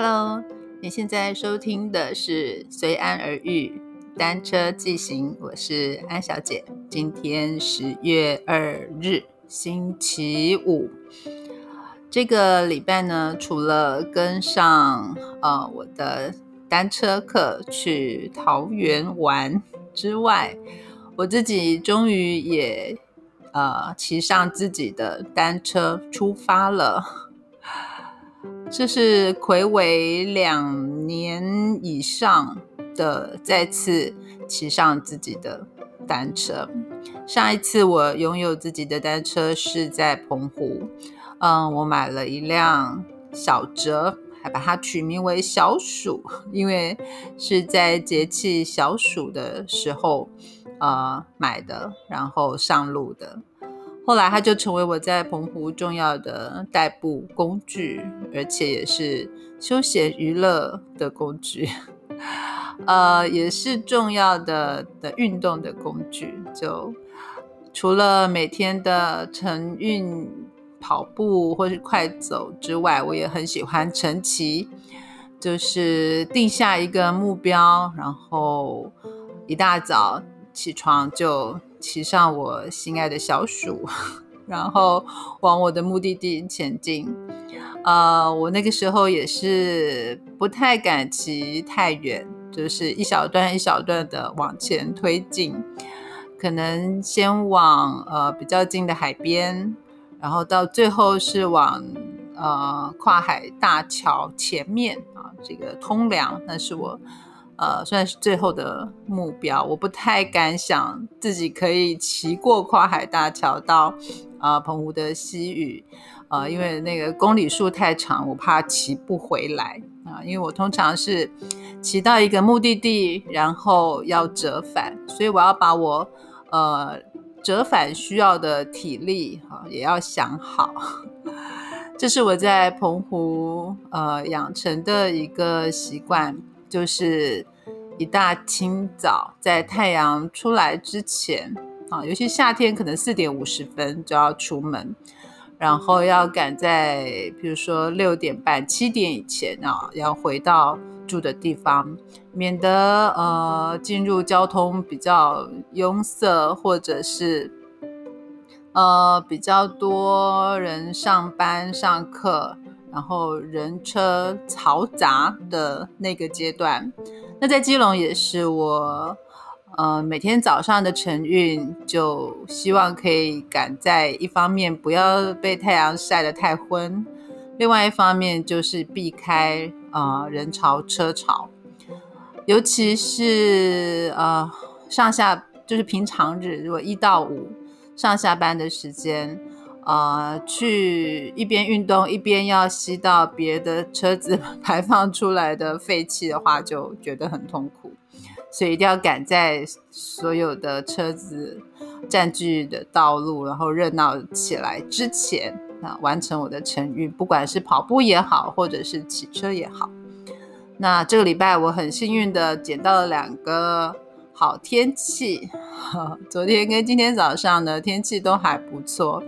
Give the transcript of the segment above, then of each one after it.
Hello，你现在收听的是《随安而遇单车记行》，我是安小姐。今天十月二日，星期五。这个礼拜呢，除了跟上呃我的单车课去桃园玩之外，我自己终于也呃骑上自己的单车出发了。这是魁违两年以上的再次骑上自己的单车。上一次我拥有自己的单车是在澎湖。嗯，我买了一辆小折，还把它取名为小鼠，因为是在节气小暑的时候呃买的，然后上路的。后来它就成为我在澎湖重要的代步工具，而且也是休闲娱乐的工具，呃，也是重要的的运动的工具。就除了每天的晨运。跑步或是快走之外，我也很喜欢晨骑，就是定下一个目标，然后一大早起床就骑上我心爱的小鼠，然后往我的目的地前进。呃，我那个时候也是不太敢骑太远，就是一小段一小段的往前推进，可能先往呃比较近的海边。然后到最后是往呃跨海大桥前面啊，这个通梁，那是我呃算是最后的目标。我不太敢想自己可以骑过跨海大桥到啊澎湖的西屿，呃，因为那个公里数太长，我怕骑不回来啊。因为我通常是骑到一个目的地，然后要折返，所以我要把我呃。折返需要的体力哈，也要想好。这是我在澎湖呃养成的一个习惯，就是一大清早在太阳出来之前啊，尤其夏天可能四点五十分就要出门，然后要赶在比如说六点半、七点以前啊，要回到。住的地方，免得呃进入交通比较拥塞，或者是呃比较多人上班上课，然后人车嘈杂的那个阶段。那在基隆也是我呃每天早上的晨运，就希望可以赶在一方面不要被太阳晒得太昏，另外一方面就是避开。啊，人潮车潮，尤其是呃上下就是平常日，如果一到五上下班的时间，呃，去一边运动一边要吸到别的车子 排放出来的废气的话，就觉得很痛苦。所以一定要赶在所有的车子占据的道路，然后热闹起来之前。那完成我的晨运，不管是跑步也好，或者是骑车也好。那这个礼拜我很幸运的捡到了两个好天气，昨天跟今天早上的天气都还不错，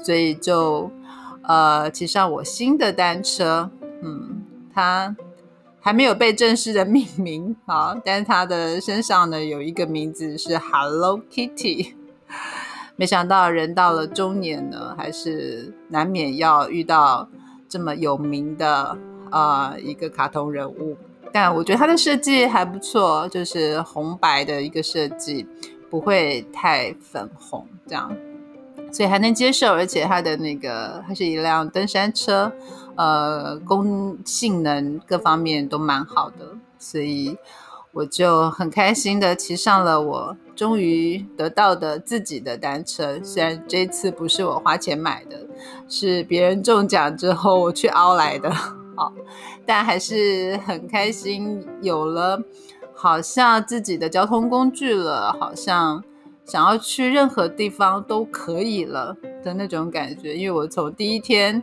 所以就呃骑上我新的单车。嗯，它还没有被正式的命名啊，但是它的身上呢有一个名字是 Hello Kitty。没想到人到了中年呢，还是难免要遇到这么有名的啊一个卡通人物。但我觉得它的设计还不错，就是红白的一个设计，不会太粉红这样，所以还能接受。而且它的那个它是一辆登山车，呃，功性能各方面都蛮好的，所以。我就很开心的骑上了我终于得到的自己的单车，虽然这次不是我花钱买的，是别人中奖之后我去凹来的，好，但还是很开心，有了好像自己的交通工具了，好像想要去任何地方都可以了的那种感觉。因为我从第一天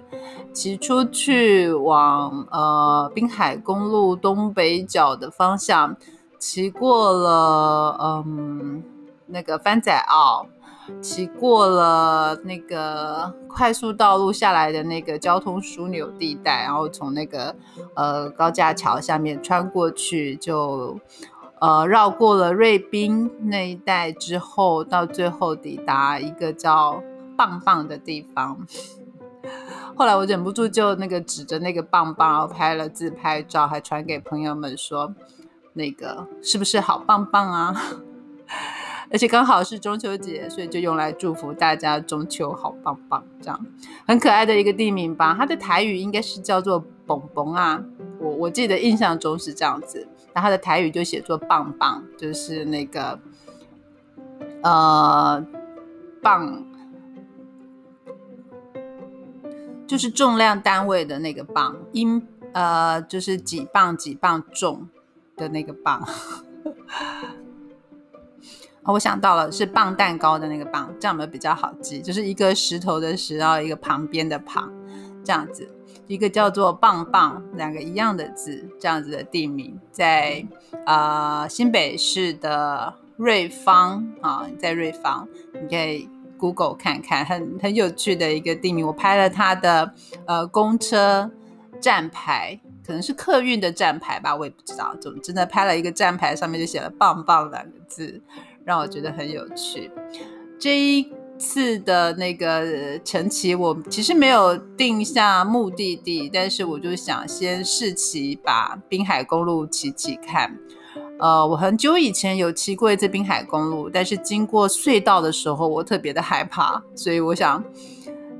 骑出去往呃滨海公路东北角的方向。骑过了，嗯，那个番仔澳，骑过了那个快速道路下来的那个交通枢纽地带，然后从那个呃高架桥下面穿过去，就呃绕过了瑞滨那一带之后，到最后抵达一个叫棒棒的地方。后来我忍不住就那个指着那个棒棒，然后拍了自拍照，还传给朋友们说：“那个是不是好棒棒啊？” 而且刚好是中秋节，所以就用来祝福大家中秋好棒棒，这样很可爱的一个地名吧。它的台语应该是叫做“蹦蹦”啊，我我记得印象中是这样子。然后他的台语就写作“棒棒”，就是那个呃棒。就是重量单位的那个磅，英呃，就是几磅几磅重的那个磅。我想到了，是棒蛋糕的那个棒，这样有没有比较好记？就是一个石头的石，然后一个旁边的旁，这样子，一个叫做棒棒，两个一样的字，这样子的地名，在呃新北市的瑞芳啊，在瑞芳，你可以。Google 看看，很很有趣的一个地名。我拍了它的呃公车站牌，可能是客运的站牌吧，我也不知道。总之呢，拍了一个站牌，上面就写了“棒棒”两个字，让我觉得很有趣。这一次的那个晨骑，我其实没有定下目的地，但是我就想先试骑，把滨海公路骑骑看。呃，我很久以前有骑过一次滨海公路，但是经过隧道的时候，我特别的害怕，所以我想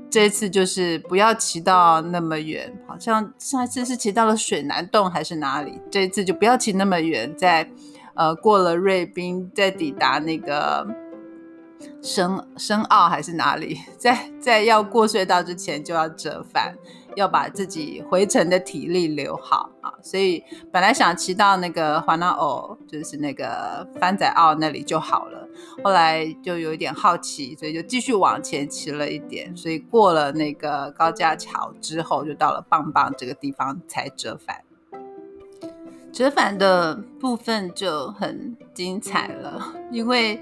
这次就是不要骑到那么远，好像上一次是骑到了水南洞还是哪里，这次就不要骑那么远，在呃过了瑞滨，再抵达那个深深澳还是哪里，在在要过隧道之前就要折返。要把自己回程的体力留好啊，所以本来想骑到那个环岛澳，就是那个番仔澳那里就好了。后来就有一点好奇，所以就继续往前骑了一点。所以过了那个高架桥之后，就到了棒棒这个地方才折返。折返的部分就很精彩了，因为。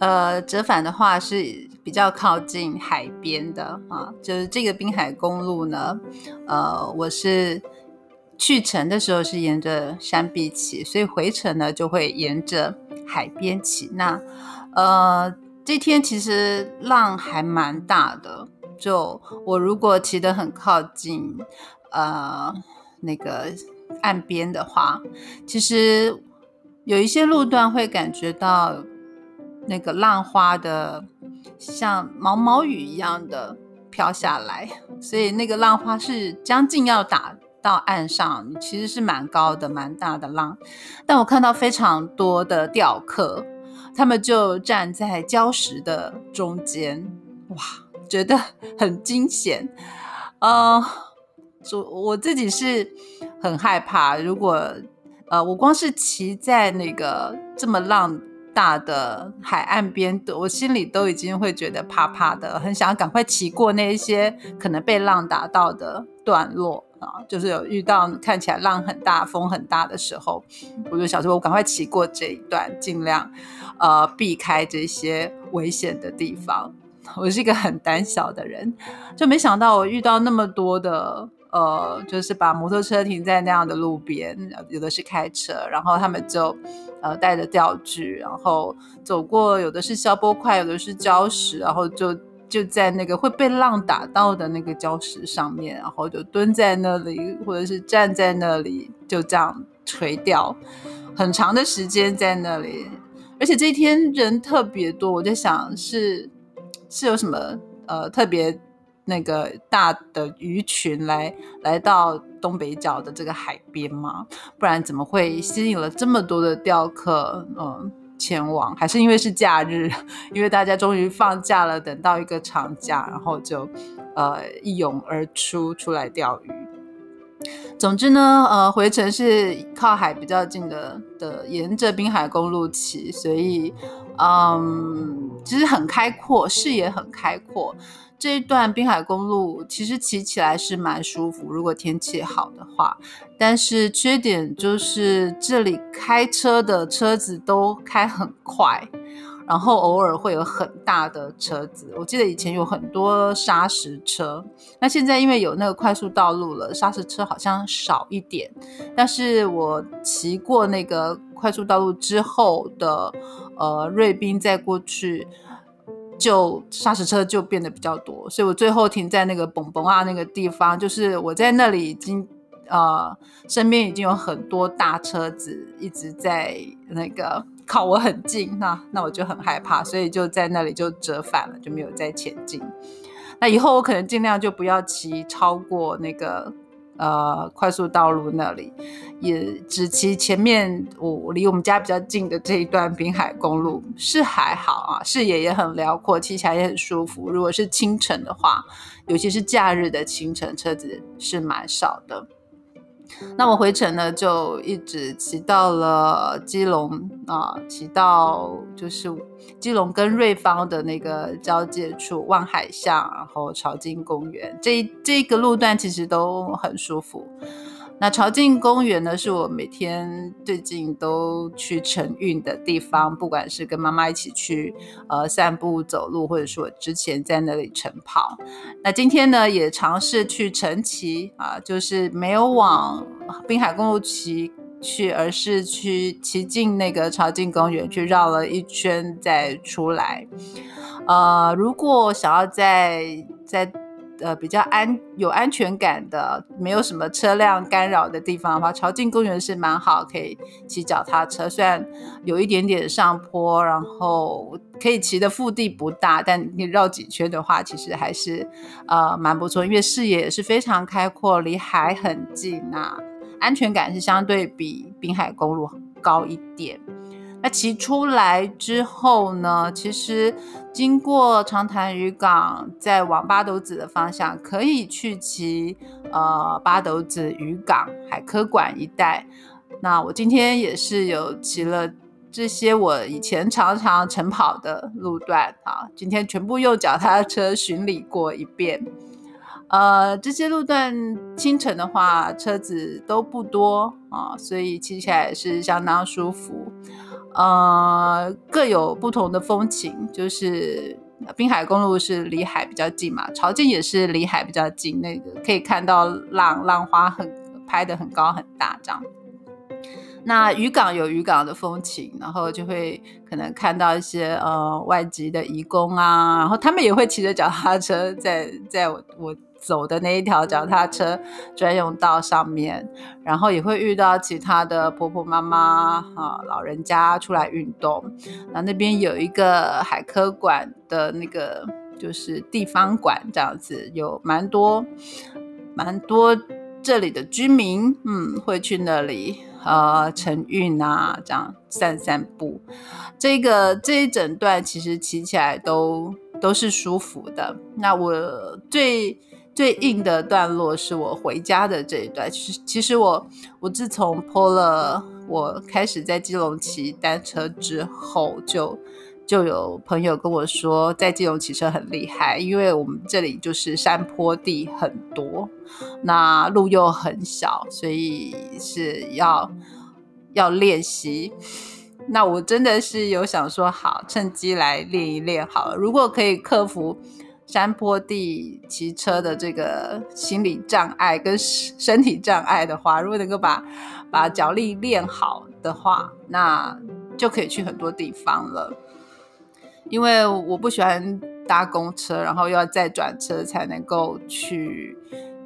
呃，折返的话是比较靠近海边的啊，就是这个滨海公路呢，呃，我是去程的时候是沿着山壁骑，所以回程呢就会沿着海边骑。那呃，这天其实浪还蛮大的，就我如果骑得很靠近呃那个岸边的话，其实有一些路段会感觉到。那个浪花的像毛毛雨一样的飘下来，所以那个浪花是将近要打到岸上，其实是蛮高的、蛮大的浪。但我看到非常多的钓客，他们就站在礁石的中间，哇，觉得很惊险。呃，我我自己是很害怕，如果呃，我光是骑在那个这么浪。大的海岸边，我心里都已经会觉得怕怕的，很想赶快骑过那一些可能被浪打到的段落啊。就是有遇到看起来浪很大、风很大的时候，我就想说，我赶快骑过这一段，尽量呃避开这些危险的地方。我是一个很胆小的人，就没想到我遇到那么多的。呃，就是把摩托车停在那样的路边，有的是开车，然后他们就呃带着钓具，然后走过，有的是消波块，有的是礁石，然后就就在那个会被浪打到的那个礁石上面，然后就蹲在那里，或者是站在那里，就这样垂钓，很长的时间在那里，而且这一天人特别多，我就想是是有什么呃特别。那个大的鱼群来来到东北角的这个海边吗？不然怎么会吸引了这么多的钓客嗯前往？还是因为是假日，因为大家终于放假了，等到一个长假，然后就呃一涌而出出来钓鱼。总之呢，呃，回程是靠海比较近的的，沿着滨海公路骑，所以嗯，其实很开阔，视野很开阔。这一段滨海公路其实骑起来是蛮舒服，如果天气好的话。但是缺点就是这里开车的车子都开很快，然后偶尔会有很大的车子。我记得以前有很多砂石车，那现在因为有那个快速道路了，砂石车好像少一点。但是我骑过那个快速道路之后的呃瑞滨再过去。就砂石车就变得比较多，所以我最后停在那个蹦蹦啊那个地方，就是我在那里已经呃身边已经有很多大车子一直在那个靠我很近，那那我就很害怕，所以就在那里就折返了，就没有再前进。那以后我可能尽量就不要骑超过那个。呃，快速道路那里也只骑前面，我离我们家比较近的这一段滨海公路是还好啊，视野也很辽阔，骑起来也很舒服。如果是清晨的话，尤其是假日的清晨，车子是蛮少的。那我回程呢，就一直骑到了基隆啊，骑到就是基隆跟瑞芳的那个交界处，望海巷，然后朝金公园，这这个路段其实都很舒服。那朝境公园呢，是我每天最近都去晨运的地方，不管是跟妈妈一起去呃散步走路，或者是我之前在那里晨跑。那今天呢，也尝试去晨骑啊，就是没有往滨海公路骑去，而是去骑进那个朝境公园去绕了一圈再出来。呃，如果想要在在呃，比较安有安全感的，没有什么车辆干扰的地方的话，朝境公园是蛮好，可以骑脚踏车。虽然有一点点上坡，然后可以骑的腹地不大，但你绕几圈的话，其实还是呃蛮不错，因为视野也是非常开阔，离海很近啊，安全感是相对比滨海公路高一点。那骑出来之后呢？其实经过长潭渔港，再往八斗子的方向，可以去骑呃八斗子渔港海科馆一带。那我今天也是有骑了这些我以前常常晨跑的路段啊，今天全部用脚踏车巡礼过一遍。呃，这些路段清晨的话车子都不多啊，所以骑起来是相当舒服。呃，各有不同的风情，就是滨海公路是离海比较近嘛，朝境也是离海比较近，那个可以看到浪浪花很拍的很高很大这样。那渔港有渔港的风情，然后就会可能看到一些呃外籍的移工啊，然后他们也会骑着脚踏车在在我我。走的那一条脚踏车专用道上面，然后也会遇到其他的婆婆妈妈啊，老人家出来运动。那那边有一个海科馆的那个就是地方馆这样子，有蛮多蛮多这里的居民，嗯，会去那里呃晨运啊，这样散散步。这个这一整段其实骑起来都都是舒服的。那我最。最硬的段落是我回家的这一段。其实，其实我我自从破了我开始在基隆骑单车之后，就就有朋友跟我说，在基隆骑车很厉害，因为我们这里就是山坡地很多，那路又很小，所以是要要练习。那我真的是有想说，好，趁机来练一练好了。如果可以克服。山坡地骑车的这个心理障碍跟身体障碍的话，如果能够把把脚力练好的话，那就可以去很多地方了。因为我不喜欢搭公车，然后又要再转车才能够去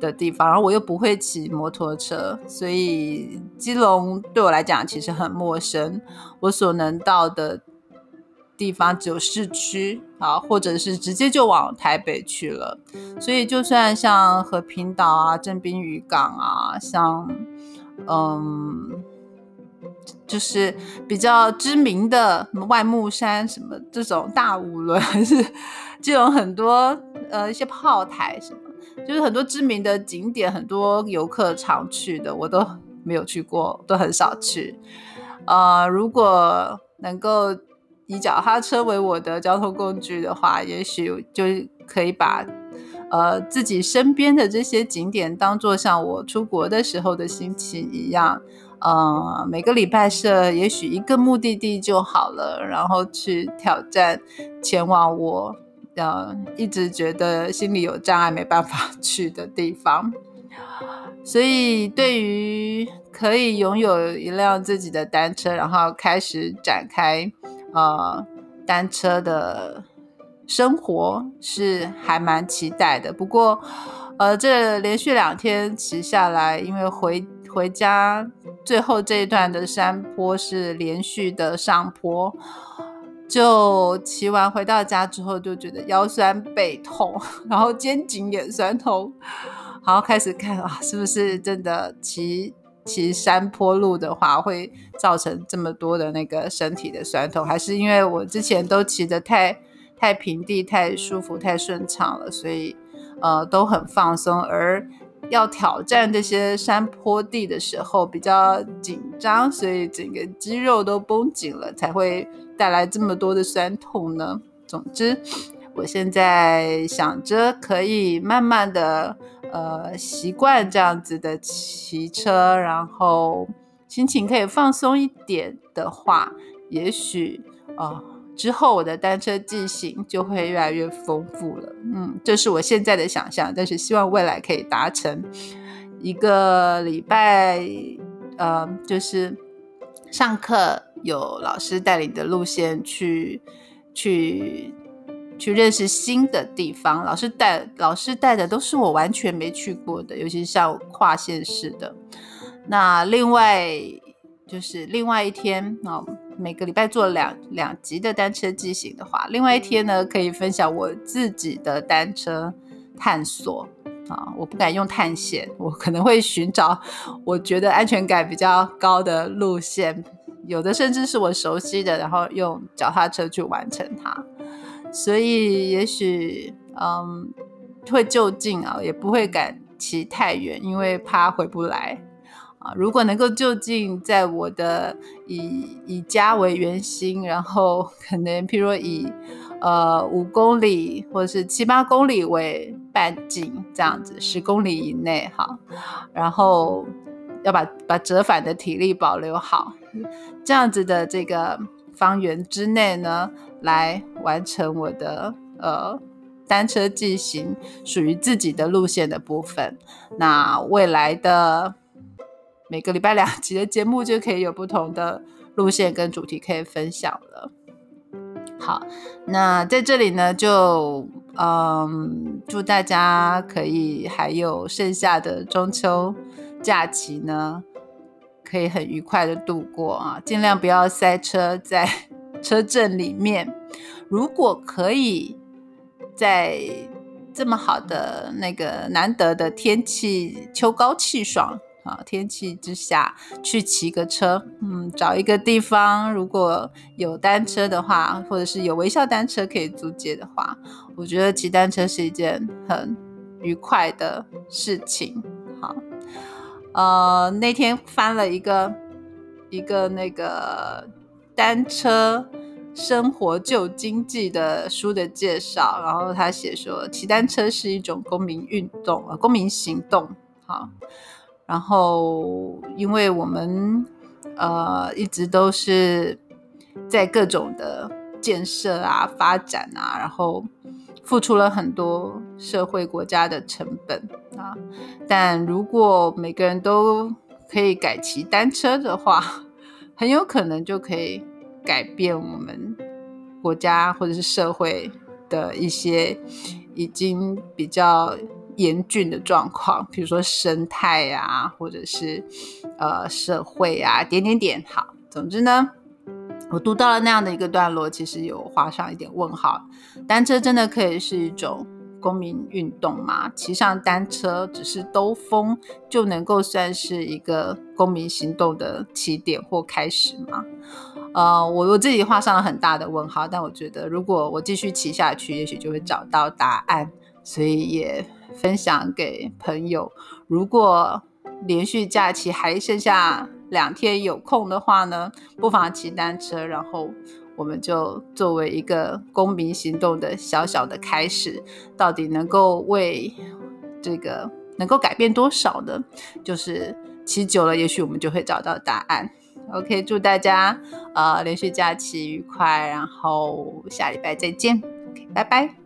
的地方，然后我又不会骑摩托车，所以基隆对我来讲其实很陌生。我所能到的。地方只有市区啊，或者是直接就往台北去了。所以就算像和平岛啊、正滨渔港啊，像嗯，就是比较知名的什么外木山什么这种大五轮，还是这种很多呃一些炮台什么，就是很多知名的景点，很多游客常去的，我都没有去过，都很少去。呃，如果能够。以脚踏车为我的交通工具的话，也许就可以把呃自己身边的这些景点当做像我出国的时候的心情一样，呃，每个礼拜设也许一个目的地就好了，然后去挑战前往我呃一直觉得心里有障碍没办法 去的地方。所以，对于可以拥有一辆自己的单车，然后开始展开呃单车的生活，是还蛮期待的。不过，呃，这连续两天骑下来，因为回回家最后这一段的山坡是连续的上坡，就骑完回到家之后，就觉得腰酸背痛，然后肩颈也酸痛。好，开始看啊，是不是真的骑骑山坡路的话，会造成这么多的那个身体的酸痛？还是因为我之前都骑得太太平地、太舒服、太顺畅了，所以呃都很放松，而要挑战这些山坡地的时候比较紧张，所以整个肌肉都绷紧了，才会带来这么多的酸痛呢？总之。我现在想着可以慢慢的，呃，习惯这样子的骑车，然后心情可以放松一点的话，也许啊，之后我的单车记行就会越来越丰富了。嗯，这是我现在的想象，但是希望未来可以达成。一个礼拜，呃，就是上课有老师带领的路线去去。去认识新的地方，老师带老师带的都是我完全没去过的，尤其是像跨县市的。那另外就是另外一天啊，每个礼拜做两两集的单车记行的话，另外一天呢可以分享我自己的单车探索啊，我不敢用探险，我可能会寻找我觉得安全感比较高的路线，有的甚至是我熟悉的，然后用脚踏车去完成它。所以也许，嗯，会就近啊，也不会敢骑太远，因为怕回不来啊。如果能够就近，在我的以以家为圆心，然后可能譬如以呃五公里或者是七八公里为半径，这样子十公里以内哈，然后要把把折返的体力保留好，这样子的这个。方圆之内呢，来完成我的呃单车骑行，属于自己的路线的部分。那未来的每个礼拜两集的节目就可以有不同的路线跟主题可以分享了。好，那在这里呢，就嗯祝大家可以还有剩下的中秋假期呢。可以很愉快的度过啊，尽量不要塞车在车阵里面。如果可以在这么好的那个难得的天气，秋高气爽啊天气之下去骑个车，嗯，找一个地方，如果有单车的话，或者是有微笑单车可以租借的话，我觉得骑单车是一件很愉快的事情。好。呃，那天翻了一个一个那个单车生活旧经济的书的介绍，然后他写说，骑单车是一种公民运动，呃，公民行动。好，然后因为我们呃一直都是在各种的建设啊、发展啊，然后。付出了很多社会国家的成本啊，但如果每个人都可以改骑单车的话，很有可能就可以改变我们国家或者是社会的一些已经比较严峻的状况，比如说生态啊，或者是呃社会啊，点点点。好，总之呢。我读到了那样的一个段落，其实有画上一点问号。单车真的可以是一种公民运动吗？骑上单车只是兜风就能够算是一个公民行动的起点或开始吗？呃，我我自己画上了很大的问号。但我觉得，如果我继续骑下去，也许就会找到答案。所以也分享给朋友。如果连续假期还剩下。两天有空的话呢，不妨骑单车，然后我们就作为一个公民行动的小小的开始，到底能够为这个能够改变多少呢？就是骑久了，也许我们就会找到答案。OK，祝大家呃连续假期愉快，然后下礼拜再见。OK，拜拜。